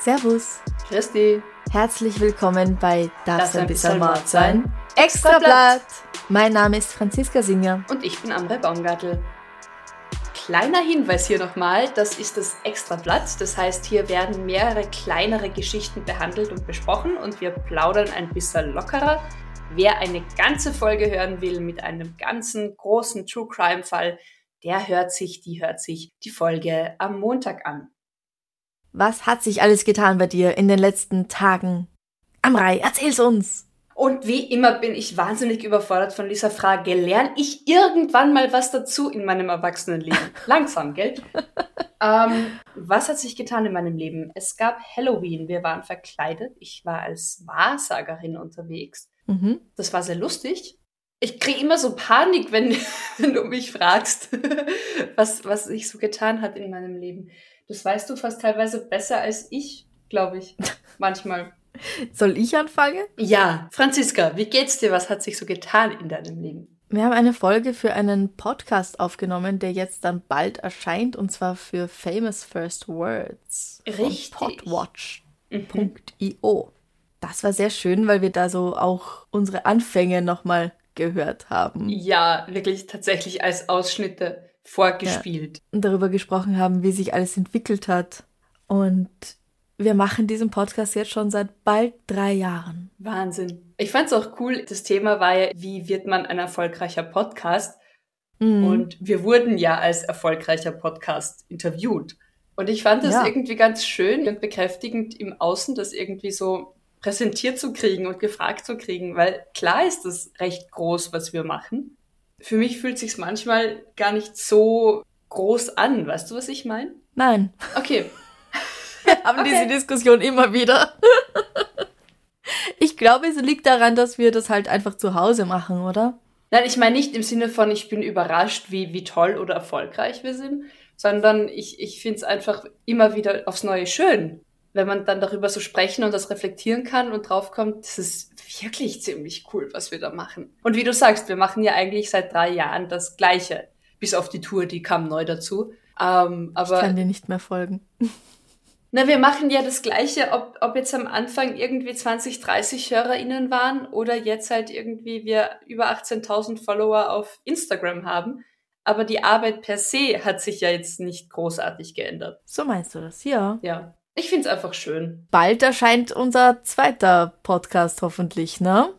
Servus. Christi. Herzlich willkommen bei Darf Das ein bisschen Mord sein? Extra Extrablatt. Blatt. Mein Name ist Franziska Singer. Und ich bin Amre Baumgartel. Kleiner Hinweis hier nochmal, das ist das Extrablatt. Das heißt, hier werden mehrere kleinere Geschichten behandelt und besprochen und wir plaudern ein bisschen lockerer. Wer eine ganze Folge hören will mit einem ganzen großen True Crime Fall, der hört sich, die hört sich die Folge am Montag an. Was hat sich alles getan bei dir in den letzten Tagen? Amrei, erzähl's uns. Und wie immer bin ich wahnsinnig überfordert von dieser Frage. Lerne ich irgendwann mal was dazu in meinem Erwachsenenleben? Langsam, gell? ähm, was hat sich getan in meinem Leben? Es gab Halloween. Wir waren verkleidet. Ich war als Wahrsagerin unterwegs. Mhm. Das war sehr lustig. Ich kriege immer so Panik, wenn, wenn du mich fragst, was, was sich so getan hat in meinem Leben. Das weißt du fast teilweise besser als ich, glaube ich. Manchmal. Soll ich anfangen? Ja, Franziska, wie geht's dir? Was hat sich so getan in deinem Leben? Wir haben eine Folge für einen Podcast aufgenommen, der jetzt dann bald erscheint, und zwar für Famous First Words. Richtig. Podwatch.io. Das war sehr schön, weil wir da so auch unsere Anfänge nochmal gehört haben. Ja, wirklich tatsächlich als Ausschnitte vorgespielt. und darüber gesprochen haben, wie sich alles entwickelt hat. Und wir machen diesen Podcast jetzt schon seit bald drei Jahren. Wahnsinn. Ich fand's auch cool. Das Thema war ja, wie wird man ein erfolgreicher Podcast? Mhm. Und wir wurden ja als erfolgreicher Podcast interviewt. Und ich fand das Ja. irgendwie ganz schön und bekräftigend im Außen, das irgendwie so präsentiert zu kriegen und gefragt zu kriegen, weil klar ist das recht groß, was wir machen. Für mich fühlt sich's manchmal gar nicht so groß an. Weißt du, was ich meine? Nein, Okay. wir haben Okay. diese Diskussion immer wieder. ich glaube, es liegt daran, dass wir das halt einfach zu Hause machen, oder? Nein, ich meine nicht im Sinne von, ich bin überrascht, wie, wie toll oder erfolgreich wir sind, sondern ich, ich finde es einfach immer wieder aufs Neue schön, wenn man dann darüber so sprechen und das reflektieren kann und draufkommt, das ist wirklich ziemlich cool, was wir da machen. Und wie du sagst, wir machen ja eigentlich seit drei Jahren das Gleiche, bis auf die Tour, die kam neu dazu. Ähm, Ich aber kann dir nicht mehr folgen. na, wir machen ja das Gleiche, ob, ob jetzt am Anfang irgendwie 20, 30 HörerInnen waren oder jetzt halt irgendwie wir über 18.000 Follower auf Instagram haben. Aber die Arbeit per se hat sich ja jetzt nicht großartig geändert. So meinst du das, ja. Ja. Ich find's einfach schön. Bald erscheint unser zweiter Podcast hoffentlich, ne?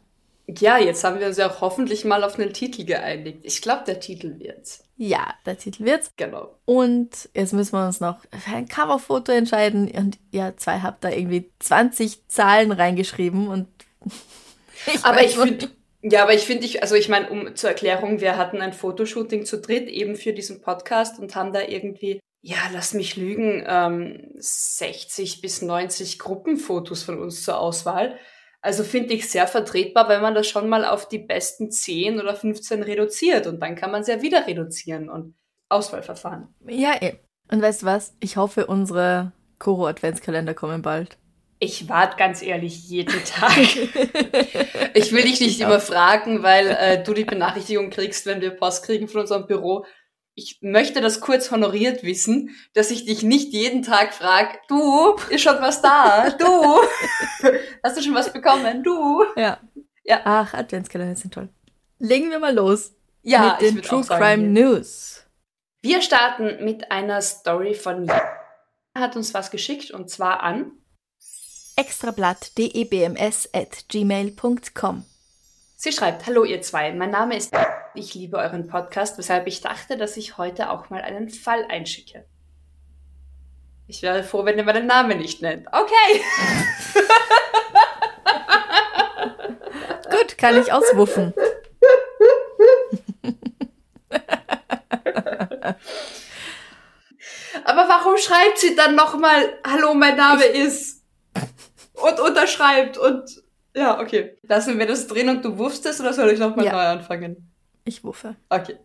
Ja, jetzt haben wir uns ja auch hoffentlich mal auf einen Titel geeinigt. Ich glaube, der Titel wird's. Ja, der Titel wird's. Genau. Und jetzt müssen wir uns noch für ein Coverfoto entscheiden. Und ihr zwei habt da irgendwie 20 Zahlen reingeschrieben und ich Aber ich finde, ja, aber ich finde, ich, also ich meine, um zur Erklärung, wir hatten ein Fotoshooting zu dritt eben für diesen Podcast und haben da irgendwie, ja, lass mich lügen, ähm, 60 bis 90 Gruppenfotos von uns zur Auswahl. Also finde ich sehr vertretbar, wenn man das schon mal auf die besten 10 oder 15 reduziert und dann kann man es ja wieder reduzieren und Auswahlverfahren. Ja, eh. Und weißt du was? Ich hoffe, unsere Koro-Adventskalender kommen bald. Ich warte ganz ehrlich jeden Tag. ich will dich nicht immer fragen, weil äh, du die Benachrichtigung kriegst, wenn wir Post kriegen von unserem Büro. Ich möchte das kurz honoriert wissen, dass ich dich nicht jeden Tag frage, du, ist schon was da? Du, hast du schon was bekommen? Du. Ja. Ja. Ach, Adventskalender sind toll. Legen wir mal los Ja, mit den True sagen, Crime wir- News. Wir starten mit einer Story von. Er hat uns was geschickt und zwar an Extrablatt.debms at gmail.com Sie schreibt, hallo ihr zwei, mein Name ist, ich liebe euren Podcast, weshalb ich dachte, dass ich heute auch mal einen Fall einschicke. Ich wäre froh, wenn ihr meinen Namen nicht nennt. Okay. kann ich auswuffen. Aber warum schreibt sie dann nochmal, hallo, mein Name ist und unterschreibt und ja, okay. Lassen wir das drin und du wusstest es oder soll ich nochmal ja. neu anfangen? Ich wuffe. Okay.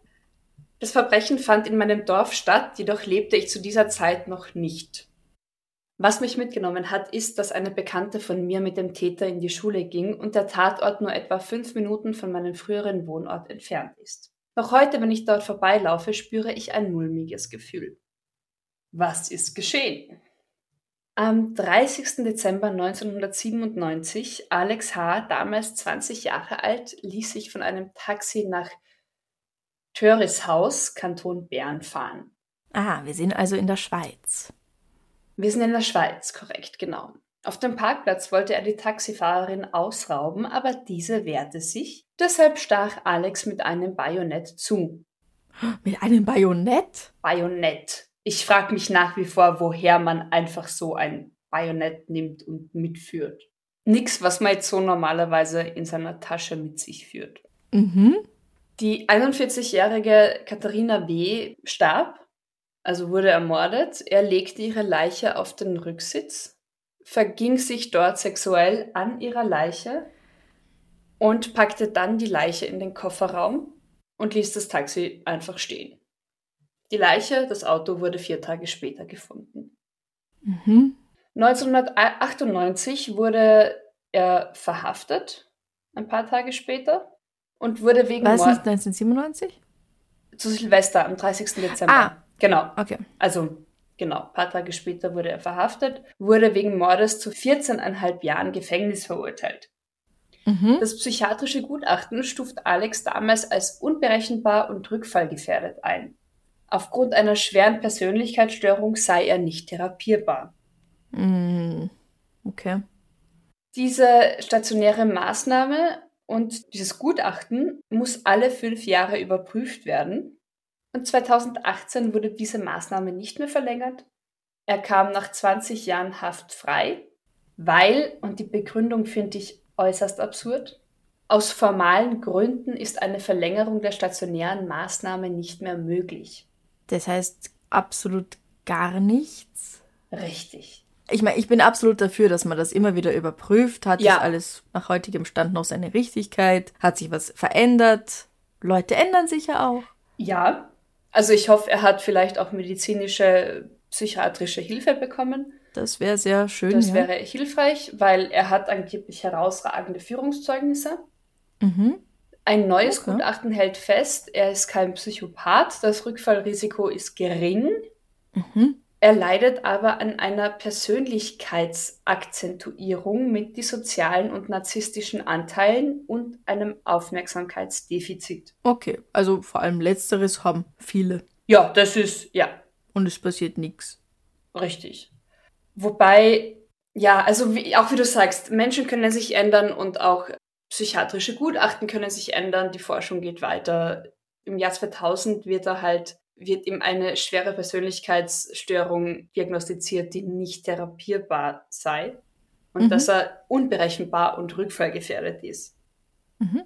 Das Verbrechen fand in meinem Dorf statt, jedoch lebte ich zu dieser Zeit noch nicht. Was mich mitgenommen hat, ist, dass eine Bekannte von mir mit dem Täter in die Schule ging und der Tatort nur etwa fünf Minuten von meinem früheren Wohnort entfernt ist. Noch heute, wenn ich dort vorbeilaufe, spüre ich ein mulmiges Gefühl. Was ist geschehen? Am 30. Dezember 1997, Alex H., damals 20 Jahre alt, ließ sich von einem Taxi nach Törishaus, Kanton Bern, fahren. Ah, wir sind also in der Schweiz. Wir sind in der Schweiz, korrekt, genau. Auf dem Parkplatz wollte er die Taxifahrerin ausrauben, aber diese wehrte sich. Deshalb stach Alex mit einem Bajonett zu. Mit einem Bajonett? Bajonett. Ich frage mich nach wie vor, woher man einfach so ein Bajonett nimmt und mitführt. Nix, was man jetzt so normalerweise in seiner Tasche mit sich führt. Mhm. Die 41-jährige Katharina W. starb also wurde ermordet. Er legte ihre Leiche auf den Rücksitz, verging sich dort sexuell an ihrer Leiche und packte dann die Leiche in den Kofferraum und ließ das Taxi einfach stehen. Die Leiche, das Auto wurde vier Tage später gefunden. Mhm. 1998 wurde er verhaftet, ein paar Tage später, und wurde wegen Was Mord... 1997? Zu Silvester, am 30. Dezember. Ah, Genau. Okay. Also, genau. Ein paar Tage später wurde er verhaftet, wurde wegen Mordes zu 14,5 Jahren Gefängnis verurteilt. Mhm. Das psychiatrische Gutachten stuft Alex damals als unberechenbar und rückfallgefährdet ein. Aufgrund einer schweren Persönlichkeitsstörung sei er nicht therapierbar. Mhm. Okay. Diese stationäre Maßnahme und dieses Gutachten muss alle fünf Jahre überprüft werden und 2018 wurde diese Maßnahme nicht mehr verlängert. Er kam nach 20 Jahren Haft frei, weil, und die Begründung finde ich äußerst absurd, aus formalen Gründen ist eine Verlängerung der stationären Maßnahme nicht mehr möglich. Das heißt absolut gar nichts? Richtig. Ich meine, ich bin absolut dafür, dass man das immer wieder überprüft. Hat ja. das alles nach heutigem Stand noch seine Richtigkeit? Hat sich was verändert? Leute ändern sich ja auch. Ja, also ich hoffe, er hat vielleicht auch medizinische, psychiatrische Hilfe bekommen. Das wäre sehr schön. Das ja. wäre hilfreich, weil er hat angeblich herausragende Führungszeugnisse. Mhm. Ein neues okay. Gutachten hält fest, er ist kein Psychopath, das Rückfallrisiko ist gering. Mhm. Er leidet aber an einer Persönlichkeitsakzentuierung mit dissozialen und narzisstischen Anteilen und einem Aufmerksamkeitsdefizit. Okay, also vor allem letzteres haben viele. Ja, das ist, ja. Und es passiert nichts. Richtig. Wobei, ja, also wie, auch wie du sagst, Menschen können sich ändern und auch psychiatrische Gutachten können sich ändern, die Forschung geht weiter. Im Jahr 2000 wird er halt wird ihm eine schwere Persönlichkeitsstörung diagnostiziert, die nicht therapierbar sei und mhm. dass er unberechenbar und rückfallgefährdet ist. Mhm.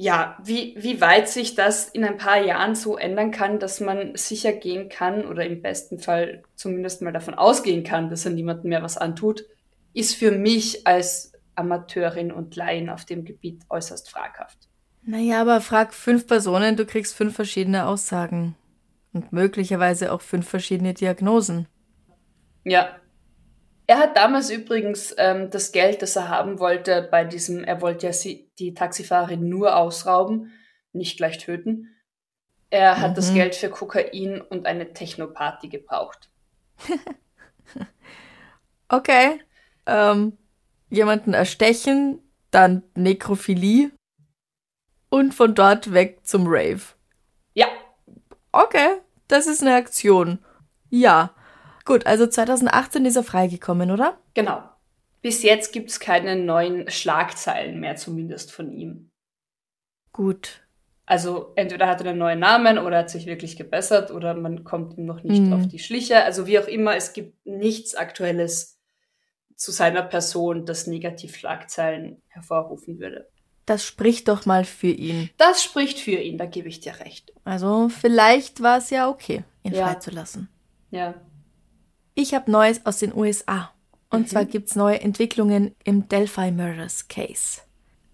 Ja, wie, wie weit sich das in ein paar Jahren so ändern kann, dass man sicher gehen kann oder im besten Fall zumindest mal davon ausgehen kann, dass er niemandem mehr was antut, ist für mich als Amateurin und Laien auf dem Gebiet äußerst fraghaft. Naja, aber frag fünf Personen, du kriegst fünf verschiedene Aussagen. Und möglicherweise auch fünf verschiedene Diagnosen. Ja. Er hat damals übrigens ähm, das Geld, das er haben wollte, bei diesem, er wollte ja sie, die Taxifahrerin nur ausrauben, nicht gleich töten. Er hat mhm. das Geld für Kokain und eine Technoparty gebraucht. okay. Ähm, jemanden erstechen, dann Nekrophilie und von dort weg zum Rave. Ja, Okay, das ist eine Aktion. Ja. Gut, also 2018 ist er freigekommen, oder? Genau. Bis jetzt gibt es keine neuen Schlagzeilen mehr, zumindest von ihm. Gut. Also entweder hat er einen neuen Namen oder hat sich wirklich gebessert oder man kommt ihm noch nicht mhm. auf die Schliche. Also wie auch immer, es gibt nichts Aktuelles zu seiner Person, das negativ Schlagzeilen hervorrufen würde. Das spricht doch mal für ihn. Das spricht für ihn, da gebe ich dir recht. Also vielleicht war es ja okay, ihn ja. freizulassen. Ja. Ich habe Neues aus den USA. Und mhm. zwar gibt es neue Entwicklungen im Delphi Murders Case.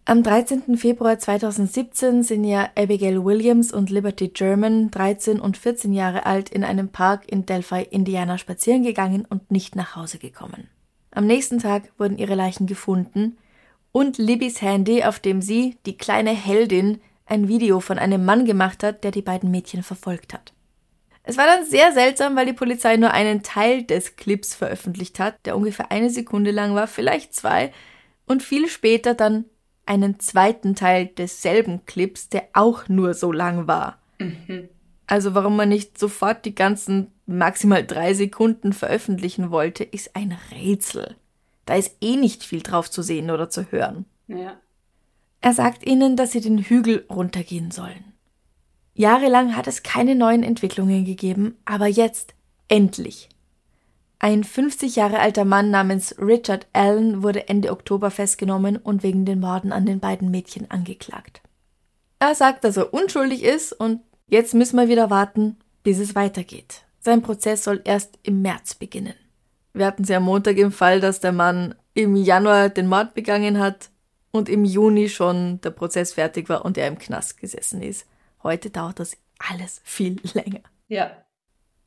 Am 13. Februar 2017 sind ja Abigail Williams und Liberty German, 13 und 14 Jahre alt, in einem Park in Delphi, Indiana spazieren gegangen und nicht nach Hause gekommen. Am nächsten Tag wurden ihre Leichen gefunden und Libbys Handy, auf dem sie, die kleine Heldin, ein Video von einem Mann gemacht hat, der die beiden Mädchen verfolgt hat. Es war dann sehr seltsam, weil die Polizei nur einen Teil des Clips veröffentlicht hat, der ungefähr eine Sekunde lang war, vielleicht zwei, und viel später dann einen zweiten Teil desselben Clips, der auch nur so lang war. Mhm. Also warum man nicht sofort die ganzen maximal drei Sekunden veröffentlichen wollte, ist ein Rätsel. Da ist eh nicht viel drauf zu sehen oder zu hören. Ja. Er sagt ihnen, dass sie den Hügel runtergehen sollen. Jahrelang hat es keine neuen Entwicklungen gegeben, aber jetzt endlich. Ein 50 Jahre alter Mann namens Richard Allen wurde Ende Oktober festgenommen und wegen den Morden an den beiden Mädchen angeklagt. Er sagt, dass er unschuldig ist und jetzt müssen wir wieder warten, bis es weitergeht. Sein Prozess soll erst im März beginnen. Wir hatten sie am Montag im Fall, dass der Mann im Januar den Mord begangen hat und im Juni schon der Prozess fertig war und er im Knast gesessen ist. Heute dauert das alles viel länger. Ja.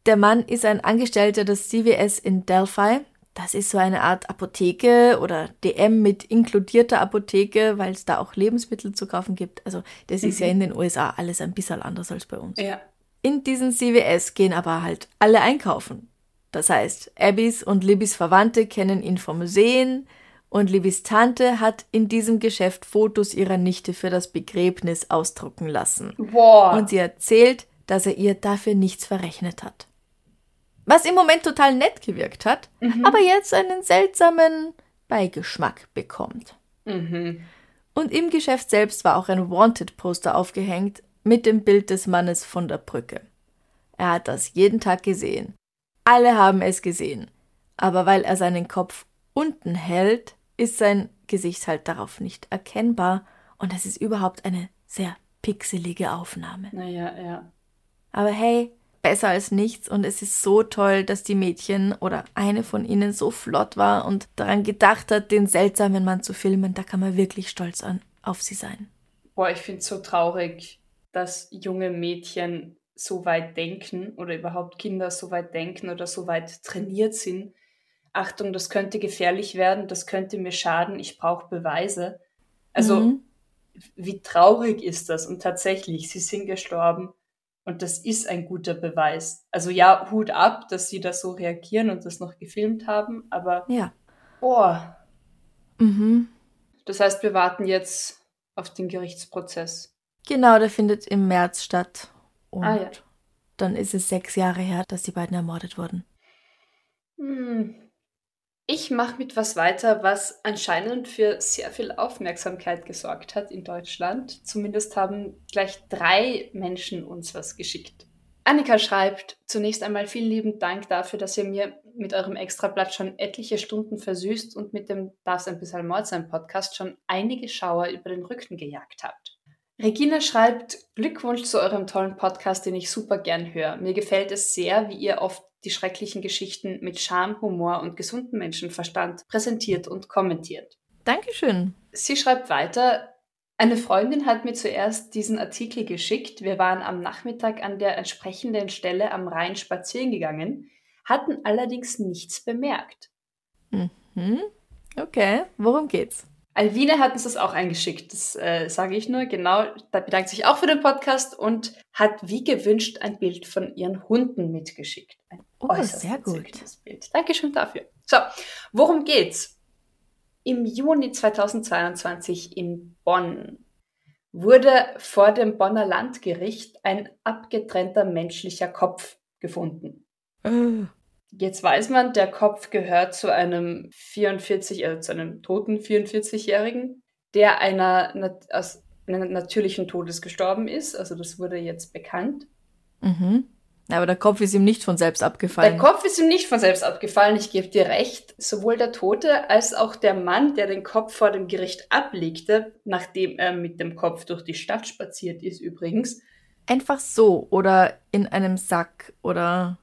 Der Mann ist ein Angestellter des CVS in Delphi. Das ist so eine Art Apotheke oder DM mit inkludierter Apotheke, weil es da auch Lebensmittel zu kaufen gibt. Also das mhm. ist ja mhm. in den USA alles ein bisschen anders als bei uns. Ja. In diesen CVS gehen aber halt alle einkaufen. Das heißt, Abbys und Libbys Verwandte kennen ihn vom Sehen und Libbys Tante hat in diesem Geschäft Fotos ihrer Nichte für das Begräbnis ausdrucken lassen. Boah. Und sie erzählt, dass er ihr dafür nichts verrechnet hat. Was im Moment total nett gewirkt hat, mhm. aber jetzt einen seltsamen Beigeschmack bekommt. Mhm. Und im Geschäft selbst war auch ein Wanted-Poster aufgehängt mit dem Bild des Mannes von der Brücke. Er hat das jeden Tag gesehen alle haben es gesehen. Aber weil er seinen Kopf unten hält, ist sein Gesicht halt darauf nicht erkennbar und es ist überhaupt eine sehr pixelige Aufnahme. Naja, ja. Aber hey, besser als nichts und es ist so toll, dass die Mädchen oder eine von ihnen so flott war und daran gedacht hat, den seltsamen Mann zu filmen. Da kann man wirklich stolz an, auf sie sein. Boah, ich finde es so traurig, dass junge Mädchen so weit denken oder überhaupt Kinder so weit denken oder so weit trainiert sind. Achtung, das könnte gefährlich werden, das könnte mir schaden, ich brauche Beweise. Also mhm. wie traurig ist das? Und tatsächlich, sie sind gestorben und das ist ein guter Beweis. Also ja, Hut ab, dass sie da so reagieren und das noch gefilmt haben, aber ja. boah. Mhm. Das heißt, wir warten jetzt auf den Gerichtsprozess. Genau, der findet im März statt. Und ah, ja. dann ist es sechs Jahre her, dass die beiden ermordet wurden. Hm. Ich mache mit was weiter, was anscheinend für sehr viel Aufmerksamkeit gesorgt hat in Deutschland. Zumindest haben gleich drei Menschen uns was geschickt. Annika schreibt, zunächst einmal vielen lieben Dank dafür, dass ihr mir mit eurem Extrablatt schon etliche Stunden versüßt und mit dem Darf's ein bisschen Mord sein Podcast schon einige Schauer über den Rücken gejagt habt. Regina schreibt, Glückwunsch zu eurem tollen Podcast, den ich super gern höre. Mir gefällt es sehr, wie ihr oft die schrecklichen Geschichten mit Charme, Humor und gesundem Menschenverstand präsentiert und kommentiert. Dankeschön. Sie schreibt weiter, eine Freundin hat mir zuerst diesen Artikel geschickt. Wir waren am Nachmittag an der entsprechenden Stelle am Rhein spazieren gegangen, hatten allerdings nichts bemerkt. Mhm. Okay, worum geht's? Alvine hat uns das auch eingeschickt, das äh, sage ich nur. Genau, da bedankt sich auch für den Podcast und hat wie gewünscht ein Bild von ihren Hunden mitgeschickt. Ein oh, sehr gut. Bild. Dankeschön dafür. So, worum geht's? Im Juni 2022 in Bonn wurde vor dem Bonner Landgericht ein abgetrennter menschlicher Kopf gefunden. Oh. Jetzt weiß man, der Kopf gehört zu einem 44, also zu einem toten 44-Jährigen, der einer aus einem natürlichen Todes gestorben ist. Also das wurde jetzt bekannt. Mhm. Aber der Kopf ist ihm nicht von selbst abgefallen. Der Kopf ist ihm nicht von selbst abgefallen, ich gebe dir recht. Sowohl der Tote als auch der Mann, der den Kopf vor dem Gericht ablegte, nachdem er mit dem Kopf durch die Stadt spaziert ist übrigens. Einfach so oder in einem Sack oder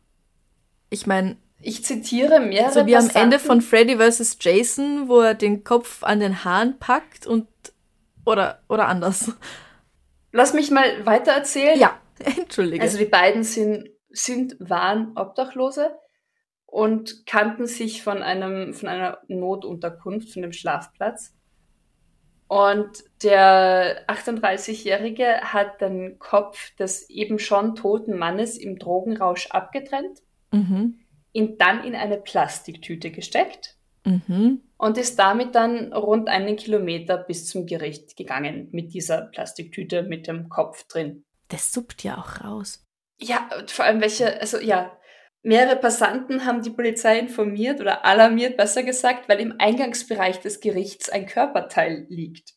ich meine, ich zitiere mehrere So wie am Ende von Freddy vs. Jason, wo er den Kopf an den Haaren packt und oder oder anders. Lass mich mal weiter erzählen. Ja, entschuldige. Also die beiden sind sind, waren Obdachlose und kannten sich von einem, von einer Notunterkunft, von dem Schlafplatz. Und der 38-Jährige hat den Kopf des eben schon toten Mannes im Drogenrausch abgetrennt, mhm. Ihn dann in eine Plastiktüte gesteckt mhm. und ist damit dann rund einen Kilometer bis zum Gericht gegangen mit dieser Plastiktüte mit dem Kopf drin. Das suppt ja auch raus. Ja, vor allem welche, also ja, mehrere Passanten haben die Polizei informiert oder alarmiert, besser gesagt, weil im Eingangsbereich des Gerichts ein Körperteil liegt.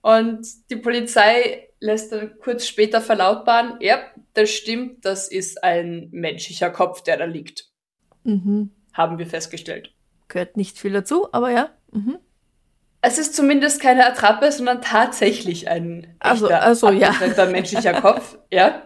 Und die Polizei lässt dann kurz später verlautbaren, ja, das stimmt, das ist ein menschlicher Kopf, der da liegt. Mhm. Haben wir festgestellt. Gehört nicht viel dazu, aber ja. Mhm. Es ist zumindest keine Attrappe, sondern tatsächlich ein also, echter, also, ja. menschlicher Kopf. Ja.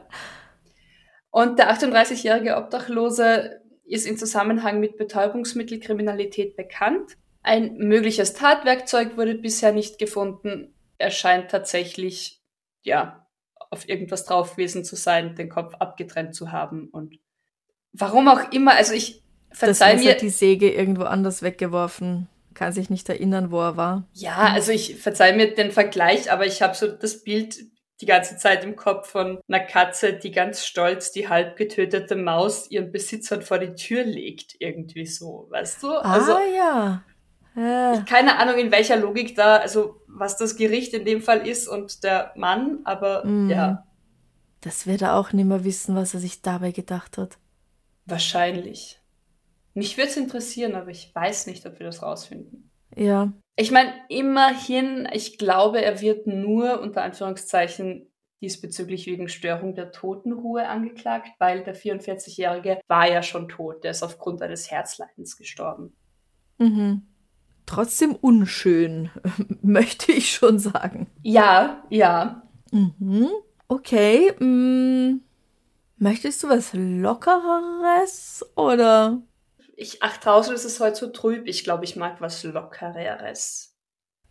Und der 38-jährige Obdachlose ist in Zusammenhang mit Betäubungsmittelkriminalität bekannt. Ein mögliches Tatwerkzeug wurde bisher nicht gefunden. Er scheint tatsächlich, ja, auf irgendwas drauf gewesen zu sein, den Kopf abgetrennt zu haben und warum auch immer, also ich verzeih mir. die Säge irgendwo anders weggeworfen kann sich nicht erinnern, wo er war. Ja, also ich verzeih mir den Vergleich, aber ich habe so das Bild die ganze Zeit im Kopf von einer Katze, die ganz stolz die halb getötete Maus ihren Besitzern vor die Tür legt, irgendwie so, weißt du? Ah, also, ja. Ja. Keine Ahnung, in welcher Logik da, also was das Gericht in dem Fall ist und der Mann, aber mm. ja. Das wird er auch nicht mehr wissen, was er sich dabei gedacht hat. Wahrscheinlich. Mich würde es interessieren, aber ich weiß nicht, ob wir das rausfinden. Ja. Ich meine, immerhin, ich glaube, er wird nur unter Anführungszeichen diesbezüglich wegen Störung der Totenruhe angeklagt, weil der 44-Jährige war ja schon tot. Der ist aufgrund eines Herzleidens gestorben. Mhm. Trotzdem unschön, möchte ich schon sagen. Ja, ja. Mhm. Okay. Mh. Mm. Möchtest du was Lockereres oder? Ich, ach, draußen ist es heute so trüb. Ich glaube, ich mag was Lockereres.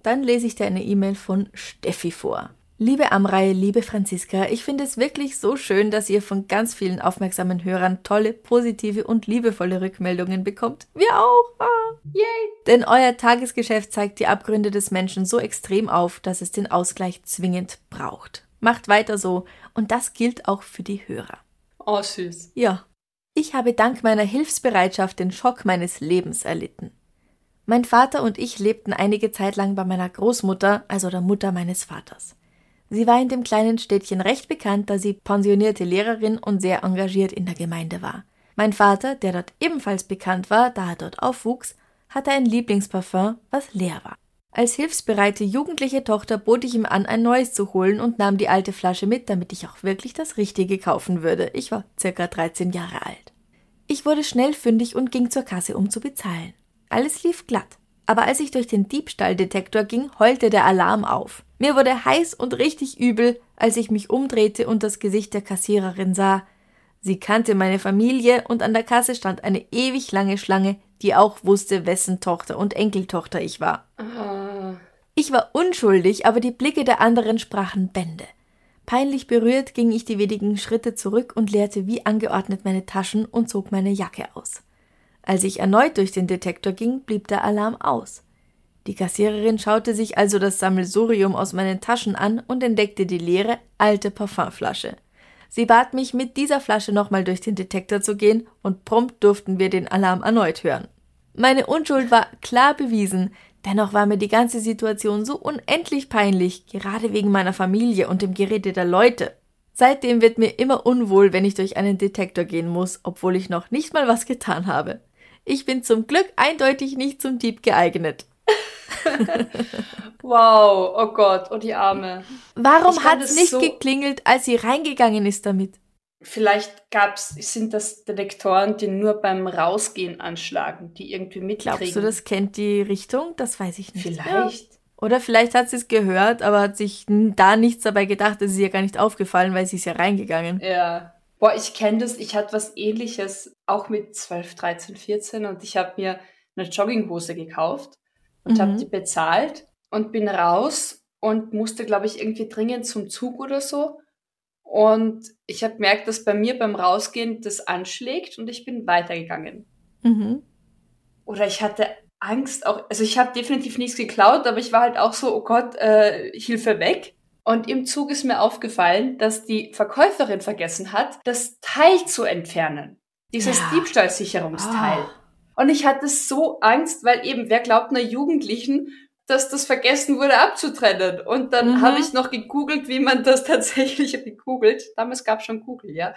Dann lese ich dir eine E-Mail von Steffi vor. Liebe Amrei, liebe Franziska, ich finde es wirklich so schön, dass ihr von ganz vielen aufmerksamen Hörern tolle, positive und liebevolle Rückmeldungen bekommt. Wir auch. Ah. Yay! Denn euer Tagesgeschäft zeigt die Abgründe des Menschen so extrem auf, dass es den Ausgleich zwingend braucht. Macht weiter so und das gilt auch für die Hörer. Oh, süß. Ja, ich habe dank meiner Hilfsbereitschaft den Schock meines Lebens erlitten. Mein Vater und ich lebten einige Zeit lang bei meiner Großmutter, also der Mutter meines Vaters. Sie war in dem kleinen Städtchen recht bekannt, da sie pensionierte Lehrerin und sehr engagiert in der Gemeinde war. Mein Vater, der dort ebenfalls bekannt war, da er dort aufwuchs, hatte ein Lieblingsparfum, was leer war. Als hilfsbereite jugendliche Tochter bot ich ihm an, ein neues zu holen und nahm die alte Flasche mit, damit ich auch wirklich das Richtige kaufen würde. Ich war circa 13 Jahre alt. Ich wurde schnell fündig und ging zur Kasse, um zu bezahlen. Alles lief glatt. Aber als ich durch den Diebstahldetektor ging, heulte der Alarm auf. Mir wurde heiß und richtig übel, als ich mich umdrehte und das Gesicht der Kassiererin sah. Sie kannte meine Familie und an der Kasse stand eine ewig lange Schlange, die auch wusste, wessen Tochter und Enkeltochter ich war. Oh. Ich war unschuldig, aber die Blicke der anderen sprachen Bände. Peinlich berührt ging ich die wenigen Schritte zurück und leerte wie angeordnet meine Taschen und zog meine Jacke aus. Als ich erneut durch den Detektor ging, blieb der Alarm aus. Die Kassiererin schaute sich also das Sammelsurium aus meinen Taschen an und entdeckte die leere, alte Parfumflasche. Sie bat mich, mit dieser Flasche nochmal durch den Detektor zu gehen, und prompt durften wir den Alarm erneut hören. Meine Unschuld war klar bewiesen, dennoch war mir die ganze Situation so unendlich peinlich, gerade wegen meiner Familie und dem Gerede der Leute. Seitdem wird mir immer unwohl, wenn ich durch einen Detektor gehen muss, obwohl ich noch nicht mal was getan habe. Ich bin zum Glück eindeutig nicht zum Dieb geeignet. wow, oh Gott, oh die Arme. Warum hat es nicht so geklingelt, als sie reingegangen ist damit? Vielleicht gab's, sind das Detektoren, die nur beim Rausgehen anschlagen, die irgendwie mitkriegen. Glaubst du, das kennt die Richtung? Das weiß ich nicht. Vielleicht. Ja. Oder vielleicht hat sie es gehört, aber hat sich da nichts dabei gedacht. Es ist ihr gar nicht aufgefallen, weil sie ist ja reingegangen. Ja. Boah, ich kenne das. Ich hatte was ähnliches, auch mit 12, 13, 14 und ich habe mir eine Jogginghose gekauft und mhm. habe die bezahlt und bin raus und musste, glaube ich, irgendwie dringend zum Zug oder so. Und ich habe gemerkt, dass bei mir beim Rausgehen das anschlägt und ich bin weitergegangen. Mhm. Oder ich hatte Angst auch, also ich habe definitiv nichts geklaut, aber ich war halt auch so, oh Gott, äh, Hilfe weg. Und im Zug ist mir aufgefallen, dass die Verkäuferin vergessen hat, das Teil zu entfernen. Dieses ja. Diebstahlsicherungsteil. Oh. Und ich hatte so Angst, weil eben, wer glaubt einer Jugendlichen, dass das vergessen wurde abzutrennen. Und dann mhm. habe ich noch gegoogelt, wie man das tatsächlich gegoogelt. Damals gab es schon Google, ja.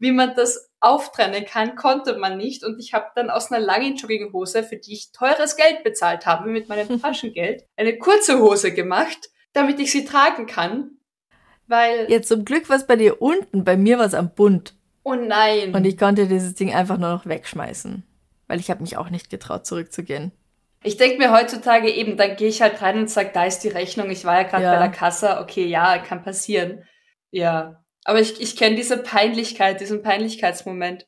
Wie man das auftrennen kann, konnte man nicht. Und ich habe dann aus einer langen Jogginghose, für die ich teures Geld bezahlt habe, mit meinem Taschengeld, eine kurze Hose gemacht, damit ich sie tragen kann. Weil. Jetzt zum Glück war es bei dir unten, bei mir war es am Bund. Oh nein. Und ich konnte dieses Ding einfach nur noch wegschmeißen. Weil ich habe mich auch nicht getraut, zurückzugehen. Ich denke mir heutzutage eben, dann gehe ich halt rein und sage, da ist die Rechnung, ich war ja gerade ja. bei der Kasse, okay, ja, kann passieren. Ja. Aber ich, ich kenne diese Peinlichkeit, diesen Peinlichkeitsmoment.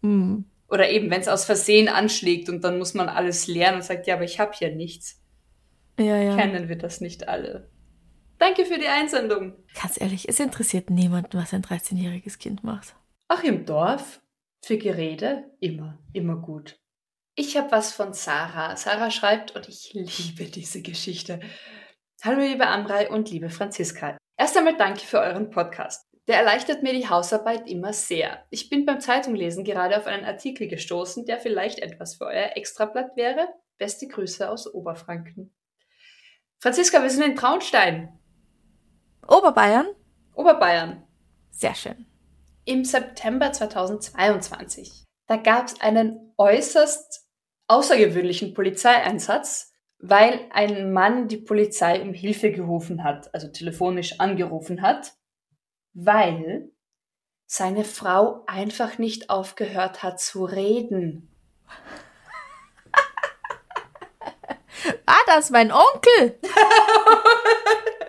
Mhm. Oder eben, wenn es aus Versehen anschlägt und dann muss man alles lernen und sagt, ja, aber ich habe hier nichts. Ja, ja. Kennen wir das nicht alle. Danke für die Einsendung. Ganz ehrlich, es interessiert niemanden, was ein 13-jähriges Kind macht. Ach, im Dorf? Für Gerede? Immer, immer gut. Ich habe was von Sarah. Sarah schreibt, und ich liebe diese Geschichte. Hallo liebe Amrei und liebe Franziska. Erst einmal danke für euren Podcast. Der erleichtert mir die Hausarbeit immer sehr. Ich bin beim Zeitunglesen gerade auf einen Artikel gestoßen, der vielleicht etwas für euer Extrablatt wäre. Beste Grüße aus Oberfranken. Franziska, wir sind in Traunstein. Oberbayern? Oberbayern. Sehr schön. Im September 2022. Da gab es einen äußerst außergewöhnlichen Polizeieinsatz, weil ein Mann die Polizei um Hilfe gerufen hat, also telefonisch angerufen hat, weil seine Frau einfach nicht aufgehört hat zu reden. War das mein Onkel?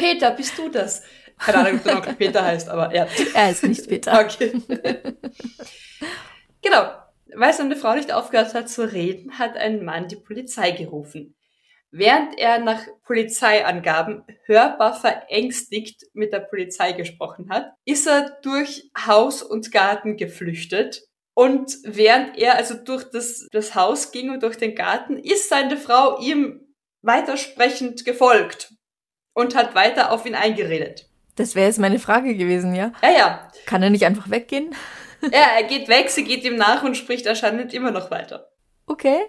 Peter, bist du das? Keine Ahnung, ob der Onkel Peter heißt, aber ja. Er ist nicht Peter. Okay. genau. Weil seine Frau nicht aufgehört hat zu reden, hat ein Mann die Polizei gerufen. Während er nach Polizeiangaben hörbar verängstigt mit der Polizei gesprochen hat, ist er durch Haus und Garten geflüchtet. Und während er also durch das, das Haus ging und durch den Garten, ist seine Frau ihm weitersprechend gefolgt und hat weiter auf ihn eingeredet. Das wäre jetzt meine Frage gewesen, ja? Ja, ja. Kann er nicht einfach weggehen? ja, er geht weg, sie geht ihm nach und spricht anscheinend immer noch weiter. Okay.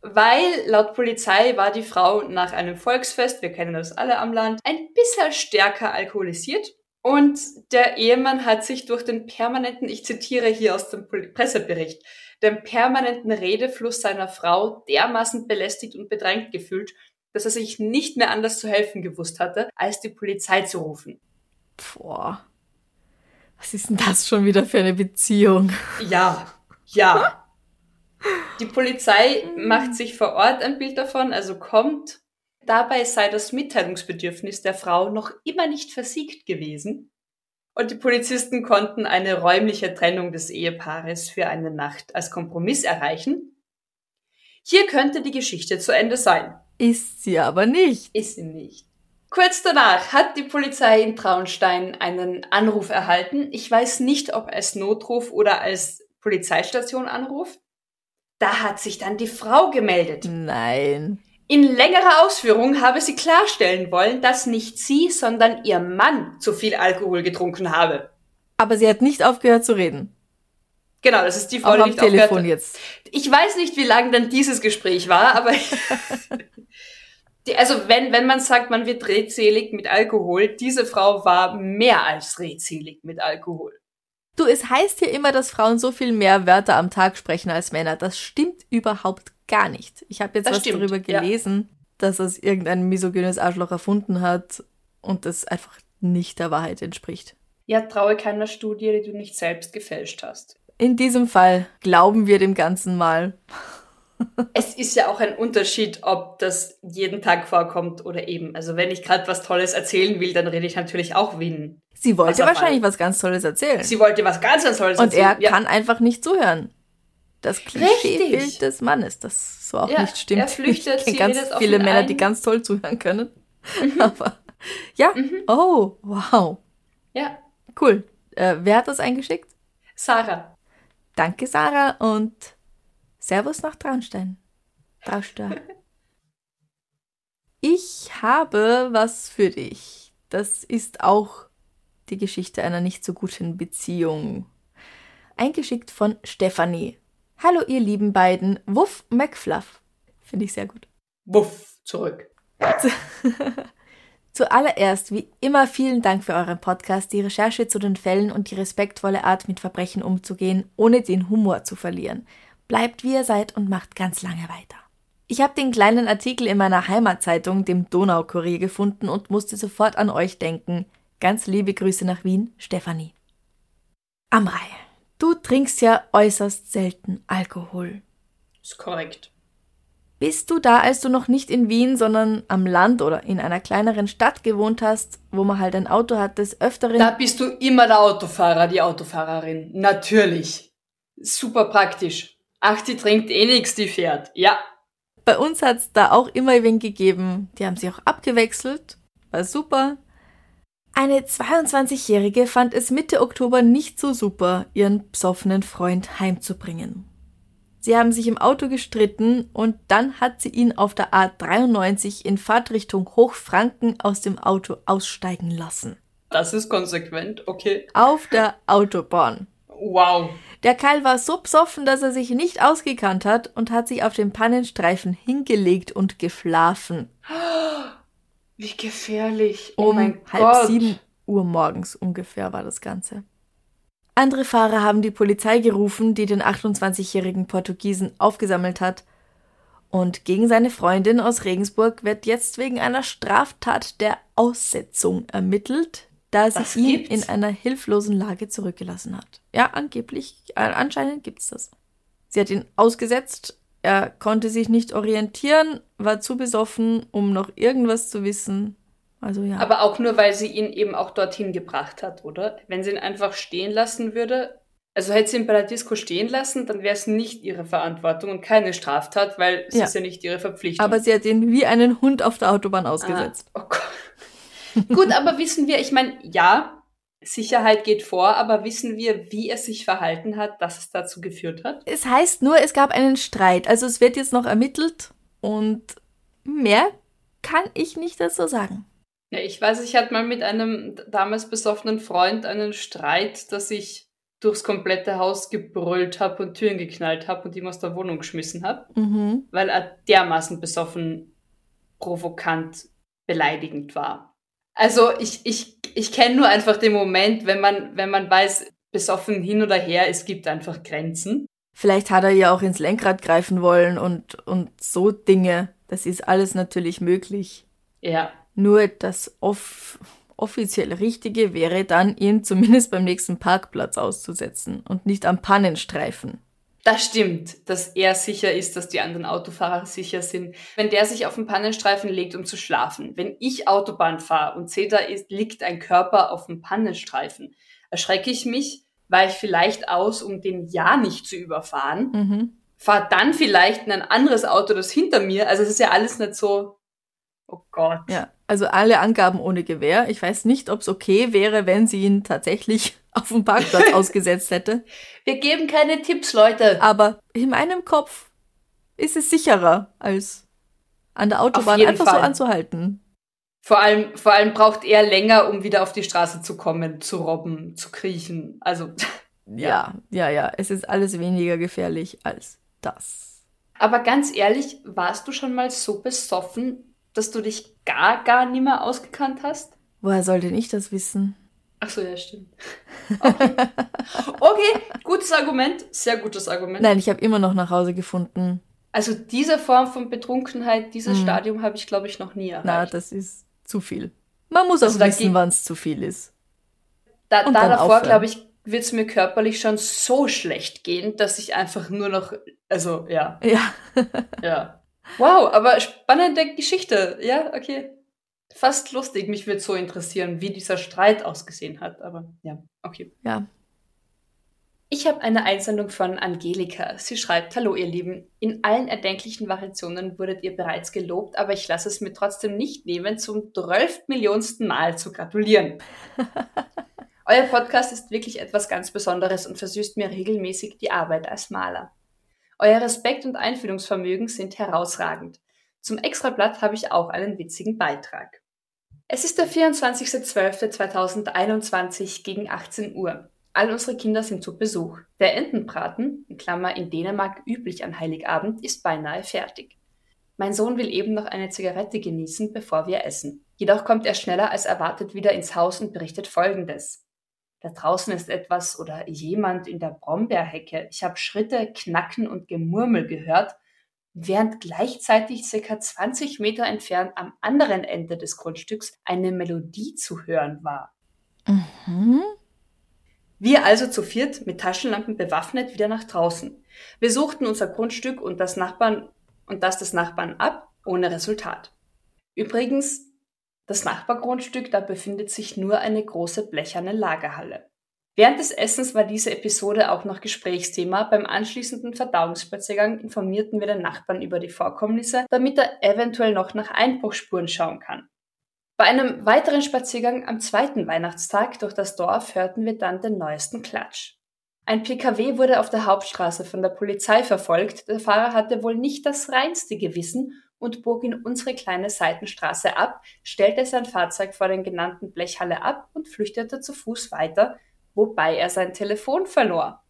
Weil laut Polizei war die Frau nach einem Volksfest, wir kennen das alle am Land, ein bisschen stärker alkoholisiert. Und der Ehemann hat sich durch den permanenten, ich zitiere hier aus dem Pressebericht, den permanenten Redefluss seiner Frau dermaßen belästigt und bedrängt gefühlt, dass er sich nicht mehr anders zu helfen gewusst hatte, als die Polizei zu rufen. Boah. Was ist denn das schon wieder für eine Beziehung? Ja, ja. Die Polizei macht sich vor Ort ein Bild davon, also kommt. Dabei sei das Mitteilungsbedürfnis der Frau noch immer nicht versiegt gewesen. Und die Polizisten konnten eine räumliche Trennung des Ehepaares für eine Nacht als Kompromiss erreichen. Hier könnte die Geschichte zu Ende sein. Ist sie aber nicht. Ist sie nicht. Kurz danach hat die Polizei in Traunstein einen Anruf erhalten. Ich weiß nicht, ob als Notruf oder als Polizeistation Anruf. Da hat sich dann die Frau gemeldet. Nein. In längerer Ausführung habe sie klarstellen wollen, dass nicht sie, sondern ihr Mann zu viel Alkohol getrunken habe. Aber sie hat nicht aufgehört zu reden. Genau, das ist die Frau, die nicht Telefon aufgehört. jetzt. Ich weiß nicht, wie lang dann dieses Gespräch war, aber Die, also wenn, wenn man sagt, man wird redselig mit Alkohol, diese Frau war mehr als redselig mit Alkohol. Du, es heißt hier immer, dass Frauen so viel mehr Wörter am Tag sprechen als Männer. Das stimmt überhaupt gar nicht. Ich habe jetzt das was stimmt, darüber gelesen, ja. dass es irgendein misogynes Arschloch erfunden hat und das einfach nicht der Wahrheit entspricht. Ja, traue keiner Studie, die du nicht selbst gefälscht hast. In diesem Fall glauben wir dem Ganzen mal. es ist ja auch ein Unterschied, ob das jeden Tag vorkommt oder eben. Also wenn ich gerade was Tolles erzählen will, dann rede ich natürlich auch Wien. Sie wollte was wahrscheinlich was ganz Tolles erzählen. Sie wollte was ganz, ganz Tolles Und erzählen. Und er ja. kann einfach nicht zuhören. Das Klischeebild des Mannes, das so auch ja, nicht stimmt. Er flüchtet, ich kenne ganz viele Männer, ein. die ganz toll zuhören können. Mhm. Aber ja, mhm. oh, wow. Ja. Cool. Äh, wer hat das eingeschickt? Sarah. Danke, Sarah, und Servus nach Traunstein. Traunstein. ich habe was für dich. Das ist auch die Geschichte einer nicht so guten Beziehung. Eingeschickt von Stephanie. Hallo, ihr lieben beiden. Wuff McFluff. Finde ich sehr gut. Wuff, zurück. Zuallererst, wie immer, vielen Dank für euren Podcast, die Recherche zu den Fällen und die respektvolle Art, mit Verbrechen umzugehen, ohne den Humor zu verlieren. Bleibt wie ihr seid und macht ganz lange weiter. Ich habe den kleinen Artikel in meiner Heimatzeitung, dem Donaukurier, gefunden und musste sofort an euch denken. Ganz liebe Grüße nach Wien, Stefanie. Amrei, du trinkst ja äußerst selten Alkohol. Ist korrekt. Bist du da, als du noch nicht in Wien, sondern am Land oder in einer kleineren Stadt gewohnt hast, wo man halt ein Auto hat, des Öfteren. Da bist du immer der Autofahrer, die Autofahrerin. Natürlich. Super praktisch. Ach, die trinkt eh nix, die fährt. Ja. Bei uns hat's da auch immer wen gegeben. Die haben sich auch abgewechselt. War super. Eine 22-Jährige fand es Mitte Oktober nicht so super, ihren psoffenen Freund heimzubringen. Sie haben sich im Auto gestritten und dann hat sie ihn auf der A93 in Fahrtrichtung Hochfranken aus dem Auto aussteigen lassen. Das ist konsequent, okay. Auf der Autobahn. Wow. Der Kerl war so besoffen, dass er sich nicht ausgekannt hat und hat sich auf dem Pannenstreifen hingelegt und geschlafen. Wie gefährlich. Oh um mein halb Gott. sieben Uhr morgens ungefähr war das Ganze. Andere Fahrer haben die Polizei gerufen, die den 28-jährigen Portugiesen aufgesammelt hat. Und gegen seine Freundin aus Regensburg wird jetzt wegen einer Straftat der Aussetzung ermittelt, da sie Was ihn gibt's? in einer hilflosen Lage zurückgelassen hat. Ja, angeblich, äh, anscheinend gibt's das. Sie hat ihn ausgesetzt, er konnte sich nicht orientieren, war zu besoffen, um noch irgendwas zu wissen. Also ja. Aber auch nur, weil sie ihn eben auch dorthin gebracht hat, oder? Wenn sie ihn einfach stehen lassen würde, also hätte sie ihn bei der Disco stehen lassen, dann wäre es nicht ihre Verantwortung und keine Straftat, weil es Ja. ist ja nicht ihre Verpflichtung. Aber sie hat ihn wie einen Hund auf der Autobahn ausgesetzt. Ah, oh Gott. Gut, aber wissen wir, ich meine, ja, Sicherheit geht vor, aber wissen wir, wie er sich verhalten hat, dass es dazu geführt hat? Es heißt nur, es gab einen Streit. Also es wird jetzt noch ermittelt und mehr kann ich nicht dazu sagen. Ja, ich weiß, ich hatte mal mit einem damals besoffenen Freund einen Streit, dass ich durchs komplette Haus gebrüllt habe und Türen geknallt habe und ihm aus der Wohnung geschmissen habe, Mhm. weil er dermaßen besoffen, provokant, beleidigend war. Also ich, ich, ich kenne nur einfach den Moment, wenn man, wenn man weiß, besoffen hin oder her, es gibt einfach Grenzen. Vielleicht hat er ja auch ins Lenkrad greifen wollen und, und so Dinge. Das ist alles natürlich möglich. Ja, Nur das off offiziell Richtige wäre dann, ihn zumindest beim nächsten Parkplatz auszusetzen und nicht am Pannenstreifen. Das stimmt, dass er sicher ist, dass die anderen Autofahrer sicher sind. Wenn der sich auf den Pannenstreifen legt, um zu schlafen, wenn ich Autobahn fahre und sehe, da ist, liegt ein Körper auf dem Pannenstreifen, erschrecke ich mich, weiche vielleicht aus, um den ja nicht zu überfahren, Mhm. fahre dann vielleicht in ein anderes Auto, das hinter mir, also es ist ja alles nicht so, oh Gott. Ja, also alle Angaben ohne Gewehr. Ich weiß nicht, ob es okay wäre, wenn sie ihn tatsächlich auf dem Parkplatz ausgesetzt hätte. Wir geben keine Tipps, Leute. Aber in meinem Kopf ist es sicherer, als an der Autobahn einfach so Fall. anzuhalten. Vor allem, vor allem braucht er länger, um wieder auf die Straße zu kommen, zu robben, zu kriechen. Also, Ja, ja, ja. Es ist alles weniger gefährlich als das. Aber ganz ehrlich, warst du schon mal so besoffen, dass du dich gar, gar nicht mehr ausgekannt hast? Woher soll denn ich das wissen? Ach so, ja, stimmt. Okay. okay, gutes Argument, sehr gutes Argument. Nein, ich habe immer noch nach Hause gefunden. Also diese Form von Betrunkenheit, dieses Mhm. Stadium habe ich, glaube ich, noch nie erreicht. Na, das ist zu viel. Man muss auch Also da wissen, wann es zu viel ist. da, da davor, glaube ich, wird es mir körperlich schon so schlecht gehen, dass ich einfach nur noch, also ja. Ja. ja. Wow, aber spannende Geschichte. Ja, okay. Fast lustig. Mich würde so interessieren, wie dieser Streit ausgesehen hat. Aber ja, okay. Ja. Ich habe eine Einsendung von Angelika. Sie schreibt, Hallo ihr Lieben, in allen erdenklichen Variationen wurdet ihr bereits gelobt, aber ich lasse es mir trotzdem nicht nehmen, zum 12 Millionsten Mal zu gratulieren. Euer Podcast ist wirklich etwas ganz Besonderes und versüßt mir regelmäßig die Arbeit als Maler. Euer Respekt und Einfühlungsvermögen sind herausragend. Zum Extrablatt habe ich auch einen witzigen Beitrag. Es ist der 24.12.2021 gegen 18 Uhr. All unsere Kinder sind zu Besuch. Der Entenbraten, in Klammer in Dänemark üblich an Heiligabend, ist beinahe fertig. Mein Sohn will eben noch eine Zigarette genießen, bevor wir essen. Jedoch kommt er schneller als erwartet wieder ins Haus und berichtet Folgendes. Da draußen ist etwas oder jemand in der Brombeerhecke. Ich habe Schritte, Knacken und Gemurmel gehört, während gleichzeitig circa 20 Meter entfernt am anderen Ende des Grundstücks eine Melodie zu hören war. Mhm. Wir also zu viert mit Taschenlampen bewaffnet wieder nach draußen. Wir suchten unser Grundstück und das Nachbarn und das des Nachbarn ab, ohne Resultat. Übrigens, das Nachbargrundstück, da befindet sich nur eine große blecherne Lagerhalle. Während des Essens war diese Episode auch noch Gesprächsthema. Beim anschließenden Verdauungsspaziergang informierten wir den Nachbarn über die Vorkommnisse, damit er eventuell noch nach Einbruchspuren schauen kann. Bei einem weiteren Spaziergang am zweiten Weihnachtstag durch das Dorf hörten wir dann den neuesten Klatsch. Ein PKW wurde auf der Hauptstraße von der Polizei verfolgt. Der Fahrer hatte wohl nicht das reinste Gewissen und bog in unsere kleine Seitenstraße ab, stellte sein Fahrzeug vor den genannten Blechhalle ab und flüchtete zu Fuß weiter, wobei er sein Telefon verlor.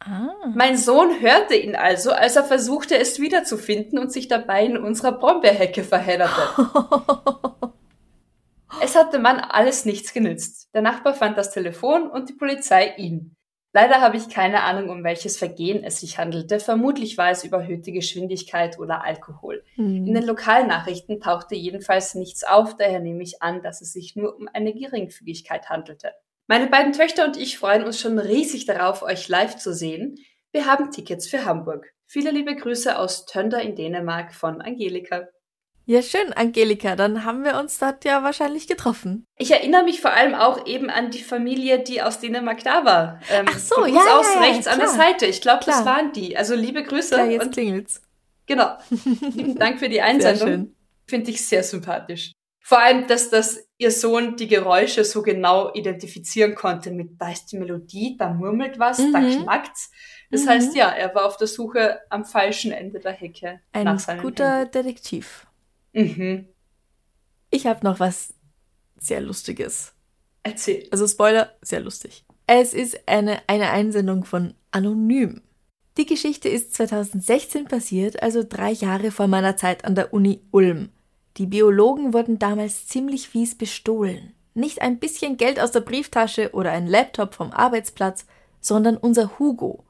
Ah. Mein Sohn hörte ihn also, als er versuchte, es wiederzufinden und sich dabei in unserer Brombeerhecke verhedderte. es hatte man alles nichts genützt. Der Nachbar fand das Telefon und die Polizei ihn. Leider habe ich keine Ahnung, um welches Vergehen es sich handelte. Vermutlich war es überhöhte Geschwindigkeit oder Alkohol. Mhm. In den Lokalnachrichten tauchte jedenfalls nichts auf, daher nehme ich an, dass es sich nur um eine Geringfügigkeit handelte. Meine beiden Töchter und ich freuen uns schon riesig darauf, euch live zu sehen. Wir haben Tickets für Hamburg. Viele liebe Grüße aus Tönder in Dänemark von Angelika. Ja, schön, Angelika. Dann haben wir uns dort ja wahrscheinlich getroffen. Ich erinnere mich vor allem auch eben an die Familie, die aus Dänemark da war. Ähm, Ach so, ja, uns aus ja, rechts klar. an der Seite. Ich glaube, das waren die. Also liebe Grüße. Ja, jetzt und klingelt's. Genau. Dank für die Einsendung. Finde ich sehr sympathisch. Vor allem, dass das ihr Sohn die Geräusche so genau identifizieren konnte mit da ist die Melodie, da murmelt was, da Mhm. knackt's. Das Mhm. heißt, ja, er war auf der Suche am falschen Ende der Hecke Ein nach seinem guter Detektiv. Mhm. Ich habe noch was sehr Lustiges. Erzähl. Also Spoiler, sehr lustig. Es ist eine, eine Einsendung von Anonym. Die Geschichte ist 2016 passiert, also drei Jahre vor meiner Zeit an der Uni Ulm. Die Biologen wurden damals ziemlich fies bestohlen. Nicht ein bisschen Geld aus der Brieftasche oder ein Laptop vom Arbeitsplatz, sondern unser Hugo.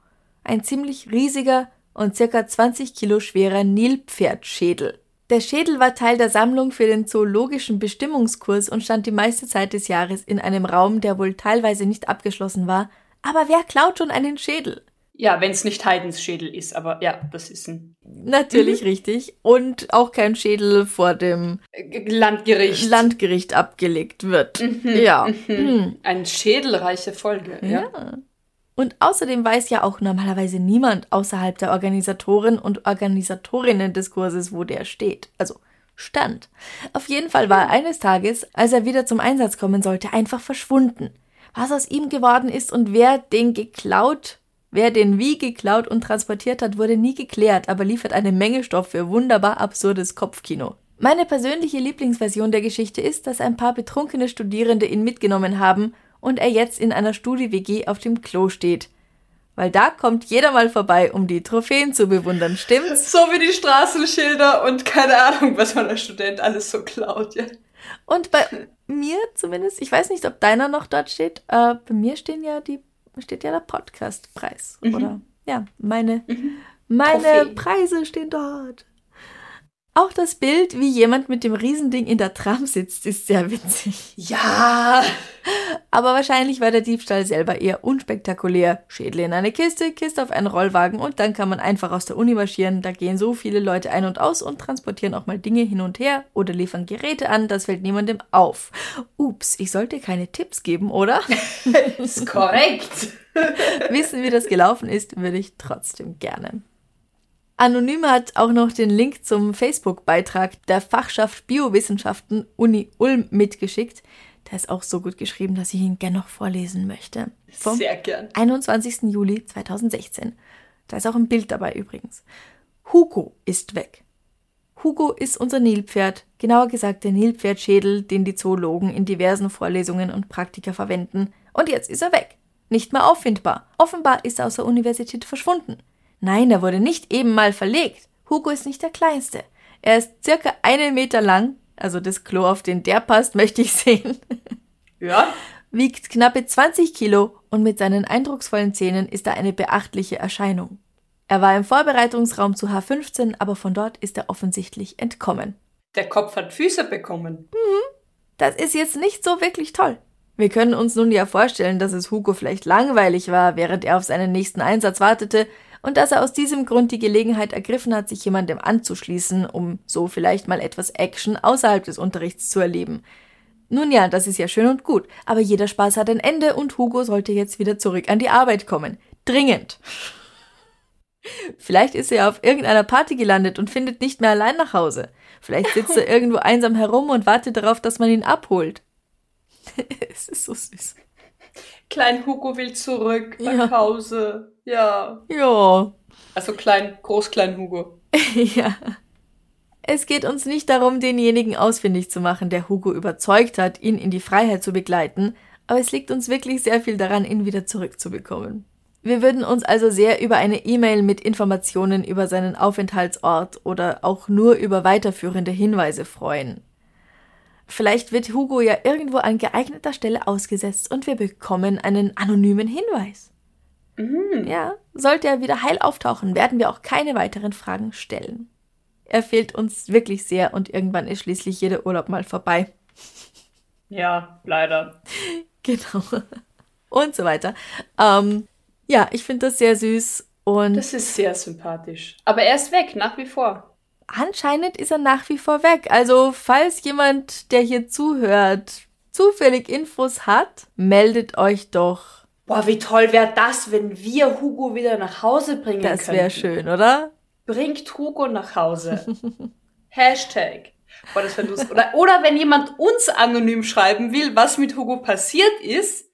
Ein ziemlich riesiger und circa 20 Kilo schwerer Nilpferdschädel. Der Schädel war Teil der Sammlung für den zoologischen Bestimmungskurs und stand die meiste Zeit des Jahres in einem Raum, der wohl teilweise nicht abgeschlossen war. Aber wer klaut schon einen Schädel? Ja, wenn es nicht Heidens Schädel ist, aber ja, das ist ein Natürlich richtig. Und auch kein Schädel vor dem Landgericht. Landgericht abgelegt wird. Ja. Hm. Eine schädelreiche Folge, ja. ja. Und außerdem weiß ja auch normalerweise niemand außerhalb der Organisatoren und Organisatorinnen des Kurses, wo der steht. Also stand. Auf jeden Fall war er eines Tages, als er wieder zum Einsatz kommen sollte, einfach verschwunden. Was aus ihm geworden ist und wer den geklaut, wer den wie geklaut und transportiert hat, wurde nie geklärt, aber liefert eine Menge Stoff für wunderbar absurdes Kopfkino. Meine persönliche Lieblingsversion der Geschichte ist, dass ein paar betrunkene Studierende ihn mitgenommen haben und er jetzt in einer Studi-WG auf dem Klo steht. Weil da kommt jeder mal vorbei, um die Trophäen zu bewundern, stimmt's? So wie die Straßenschilder und keine Ahnung, was man als Student alles so klaut, ja. Und bei mir zumindest, ich weiß nicht, ob deiner noch dort steht, äh, bei mir stehen ja die, steht ja der Podcastpreis. Mhm. Oder ja, meine, meine Trophäen. Preise stehen dort. Auch das Bild, wie jemand mit dem Riesending in der Tram sitzt, ist sehr witzig. Ja. Aber wahrscheinlich war der Diebstahl selber eher unspektakulär. Schädel in eine Kiste, Kiste auf einen Rollwagen und dann kann man einfach aus der Uni marschieren. Da gehen so viele Leute ein und aus und transportieren auch mal Dinge hin und her oder liefern Geräte an. Das fällt niemandem auf. Ups, ich sollte keine Tipps geben, oder? ist korrekt. Wissen, wie das gelaufen ist, würde ich trotzdem gerne. Anonym hat auch noch den Link zum Facebook-Beitrag der Fachschaft Biowissenschaften Uni Ulm mitgeschickt. Der ist auch so gut geschrieben, dass ich ihn gerne noch vorlesen möchte. Vom Sehr gern. 21. Juli 2016. Da ist auch ein Bild dabei übrigens. Hugo ist weg. Hugo ist unser Nilpferd, genauer gesagt der Nilpferdschädel, den die Zoologen in diversen Vorlesungen und Praktika verwenden. Und jetzt ist er weg. Nicht mehr auffindbar. Offenbar ist er aus der Universität verschwunden. Nein, er wurde nicht eben mal verlegt. Hugo ist nicht der Kleinste. Er ist circa einen Meter lang, also das Klo, auf den der passt, möchte ich sehen. Ja. Wiegt knappe 20 Kilo und mit seinen eindrucksvollen Zähnen ist er eine beachtliche Erscheinung. Er war im Vorbereitungsraum zu H15, aber von dort ist er offensichtlich entkommen. Der Kopf hat Füße bekommen. Mhm. Das ist jetzt nicht so wirklich toll. Wir können uns nun ja vorstellen, dass es Hugo vielleicht langweilig war, während er auf seinen nächsten Einsatz wartete, und dass er aus diesem Grund die Gelegenheit ergriffen hat, sich jemandem anzuschließen, um so vielleicht mal etwas Action außerhalb des Unterrichts zu erleben. Nun ja, das ist ja schön und gut, aber jeder Spaß hat ein Ende und Hugo sollte jetzt wieder zurück an die Arbeit kommen. Dringend. Vielleicht ist er auf irgendeiner Party gelandet und findet nicht mehr allein nach Hause. Vielleicht sitzt er irgendwo einsam herum und wartet darauf, dass man ihn abholt. es ist so süß. Klein Hugo will zurück nach ja. Hause. Ja. Ja. Also klein, groß, klein Hugo. ja. Es geht uns nicht darum, denjenigen ausfindig zu machen, der Hugo überzeugt hat, ihn in die Freiheit zu begleiten, aber es liegt uns wirklich sehr viel daran, ihn wieder zurückzubekommen. Wir würden uns also sehr über eine E-Mail mit Informationen über seinen Aufenthaltsort oder auch nur über weiterführende Hinweise freuen. Vielleicht wird Hugo ja irgendwo an geeigneter Stelle ausgesetzt und wir bekommen einen anonymen Hinweis. Mhm. Ja, sollte er wieder heil auftauchen, werden wir auch keine weiteren Fragen stellen. Er fehlt uns wirklich sehr und irgendwann ist schließlich jeder Urlaub mal vorbei. Ja, leider. Genau. Und so weiter. Ähm, ja, ich finde das sehr süß und. Das ist sehr sympathisch. Aber er ist weg, nach wie vor anscheinend ist er nach wie vor weg. Also, falls jemand, der hier zuhört, zufällig Infos hat, meldet euch doch. Boah, wie toll wäre das, wenn wir Hugo wieder nach Hause bringen das könnten. Das wäre schön, oder? Bringt Hugo nach Hause. Hashtag. Boah, das oder, oder wenn jemand uns anonym schreiben will, was mit Hugo passiert ist,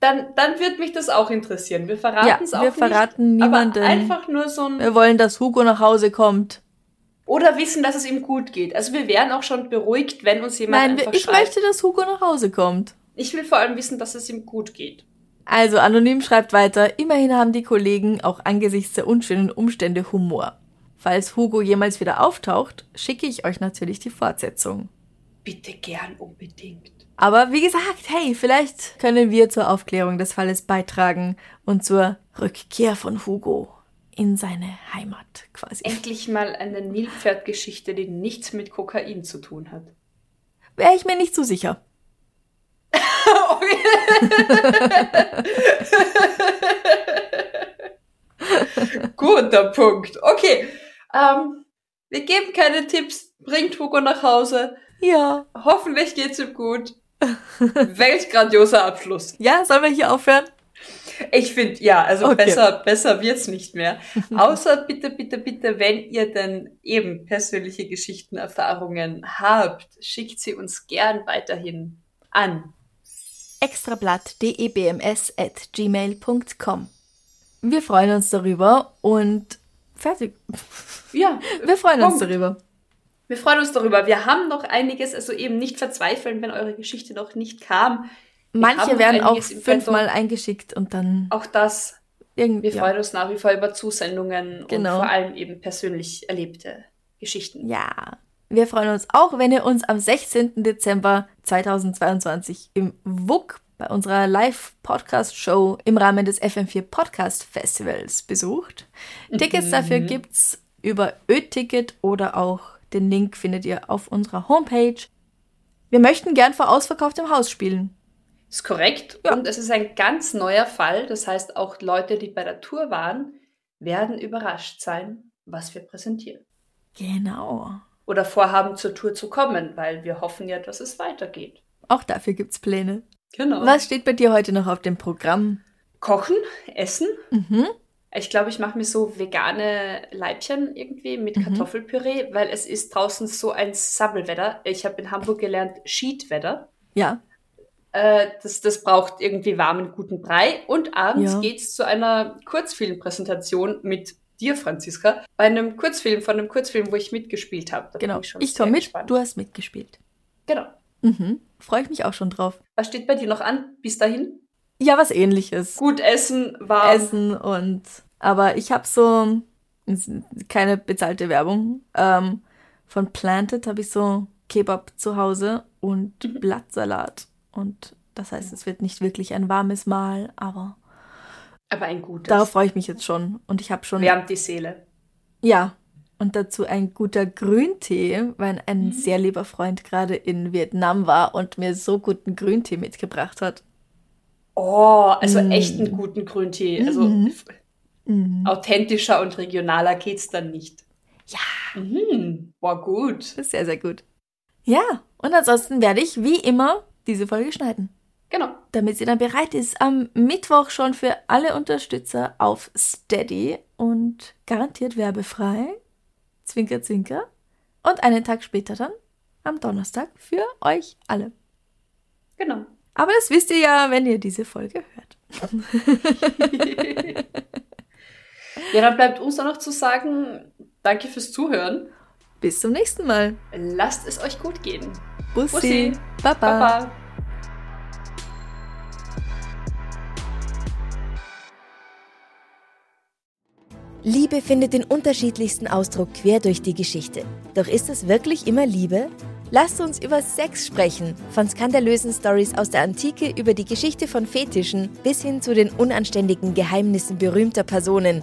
dann, dann wird mich das auch interessieren. Wir verraten es ja, auch wir verraten nicht, niemanden. Aber einfach nur so ein. Wir wollen, dass Hugo nach Hause kommt oder wissen, dass es ihm gut geht. Also wir wären auch schon beruhigt, wenn uns jemand Nein, einfach ich schreibt. möchte, dass Hugo nach Hause kommt. Ich will vor allem wissen, dass es ihm gut geht. Also anonym schreibt weiter, immerhin haben die Kollegen auch angesichts der unschönen Umstände Humor. Falls Hugo jemals wieder auftaucht, schicke ich euch natürlich die Fortsetzung. Bitte gern unbedingt. Aber wie gesagt, hey, vielleicht können wir zur Aufklärung des Falles beitragen und zur Rückkehr von Hugo in seine Heimat quasi. Endlich mal eine Nilpferdgeschichte, die nichts mit Kokain zu tun hat. Wäre ich mir nicht so sicher. Guter Punkt. Okay. Ähm, wir geben keine Tipps. Bringt Hugo nach Hause. Ja. Hoffentlich geht's ihm gut. Weltgrandioser Abschluss. Ja, sollen wir hier aufhören? Ich finde, ja, also okay. besser, besser wird's nicht mehr. Außer bitte, bitte, bitte, wenn ihr denn eben persönliche Geschichten, Erfahrungen habt, schickt sie uns gern weiterhin an. extrablatt.debms at gmail.com Wir freuen uns darüber und fertig. Ja. Wir freuen Punkt. uns darüber. Wir freuen uns darüber. Wir haben noch einiges, also eben nicht verzweifeln, wenn eure Geschichte noch nicht kam. Manche werden auch fünfmal eingeschickt und dann. Auch das. Irgendwie, wir freuen uns nach wie vor über Zusendungen genau. und vor allem eben persönlich erlebte Geschichten. Ja. Wir freuen uns auch, wenn ihr uns am 16. Dezember 2022 im WUK bei unserer Live-Podcast-Show im Rahmen des FM4 Podcast Festivals besucht. Tickets mhm. dafür gibt's über Ö-Ticket oder auch Den Link findet ihr auf unserer Homepage. Wir möchten gern vor ausverkauftem Haus spielen. Ist korrekt. Ja. Und es ist ein ganz neuer Fall. Das heißt, auch Leute, die bei der Tour waren, werden überrascht sein, was wir präsentieren. Genau. Oder vorhaben, zur Tour zu kommen, weil wir hoffen ja, dass es weitergeht. Auch dafür gibt es Pläne. Genau. Was steht bei dir heute noch auf dem Programm? Kochen, Essen. Mhm. Ich glaube, ich mache mir so vegane Leibchen irgendwie mit mhm. Kartoffelpüree, weil es ist draußen so ein Sabbelwetter. Ich habe in Hamburg gelernt, Schiedwetter. Ja. Äh, das, das braucht irgendwie warmen, guten Brei. Und abends ja. es zu einer Kurzfilmpräsentation mit dir, Franziska, bei einem Kurzfilm, von einem Kurzfilm, wo ich mitgespielt habe. Genau. Ich, ich komme mit, gespannt. du hast mitgespielt. Genau. Mhm. Freue ich mich auch schon drauf. Was steht bei dir noch an bis dahin? Ja, was ähnliches. Gut essen, warm. Essen und. Aber ich habe so. Keine bezahlte Werbung. Ähm, von Planted habe ich so Kebab zu Hause und mhm. Blattsalat. Und das heißt, es wird nicht wirklich ein warmes Mahl, aber. Aber ein gutes. Darauf freue ich mich jetzt schon. Und ich habe schon. Wärmt die Seele. Ja. Und dazu ein guter Grüntee, weil ein mhm. sehr lieber Freund gerade in Vietnam war und mir so guten Grüntee mitgebracht hat. Oh, also mm. echten guten Grüntee. Also mm. Mm. authentischer und regionaler geht's dann nicht. Ja. Mhm. War gut. Sehr, sehr gut. Ja, und ansonsten werde ich wie immer diese Folge schneiden. Genau. Damit sie dann bereit ist am Mittwoch schon für alle Unterstützer auf Steady und garantiert werbefrei. Zwinker, zwinker. Und einen Tag später dann am Donnerstag für euch alle. Genau. Aber das wisst ihr ja, wenn ihr diese Folge hört. ja, dann bleibt uns noch zu sagen, danke fürs Zuhören. Bis zum nächsten Mal. Lasst es euch gut gehen. Bussi. Bussi. Baba. Baba. Liebe findet den unterschiedlichsten Ausdruck quer durch die Geschichte. Doch ist es wirklich immer Liebe? Lasst uns über Sex sprechen, von skandalösen Stories aus der Antike über die Geschichte von Fetischen bis hin zu den unanständigen Geheimnissen berühmter Personen.